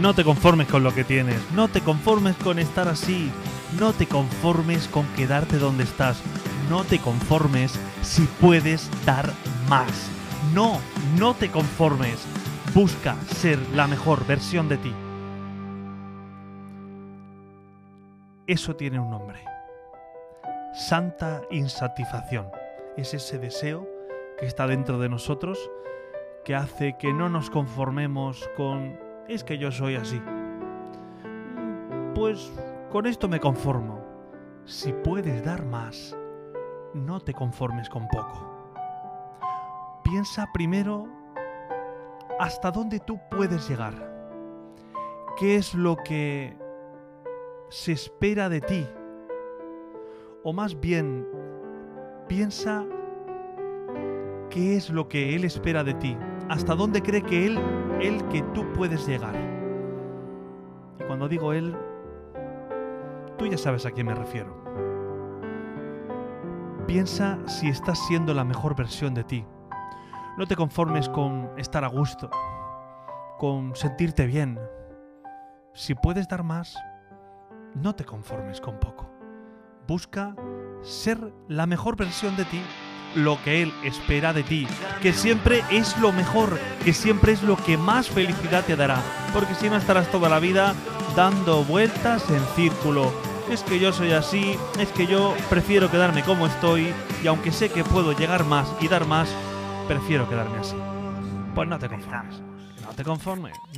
No te conformes con lo que tienes, no te conformes con estar así, no te conformes con quedarte donde estás, no te conformes si puedes dar más. No, no te conformes. Busca ser la mejor versión de ti. Eso tiene un nombre. Santa insatisfacción. Es ese deseo que está dentro de nosotros que hace que no nos conformemos con es que yo soy así. Pues con esto me conformo. Si puedes dar más, no te conformes con poco. Piensa primero hasta dónde tú puedes llegar. ¿Qué es lo que se espera de ti? O más bien, piensa qué es lo que Él espera de ti. Hasta dónde cree que Él, Él que tú puedes llegar. Y cuando digo Él, tú ya sabes a quién me refiero. Piensa si estás siendo la mejor versión de ti. No te conformes con estar a gusto, con sentirte bien. Si puedes dar más, no te conformes con poco. Busca ser la mejor versión de ti, lo que Él espera de ti, que siempre es lo mejor, que siempre es lo que más felicidad te dará, porque si no estarás toda la vida dando vueltas en círculo. Es que yo soy así, es que yo prefiero quedarme como estoy y aunque sé que puedo llegar más y dar más, prefiero quedarme así. Pues no te conformes. No te conformes.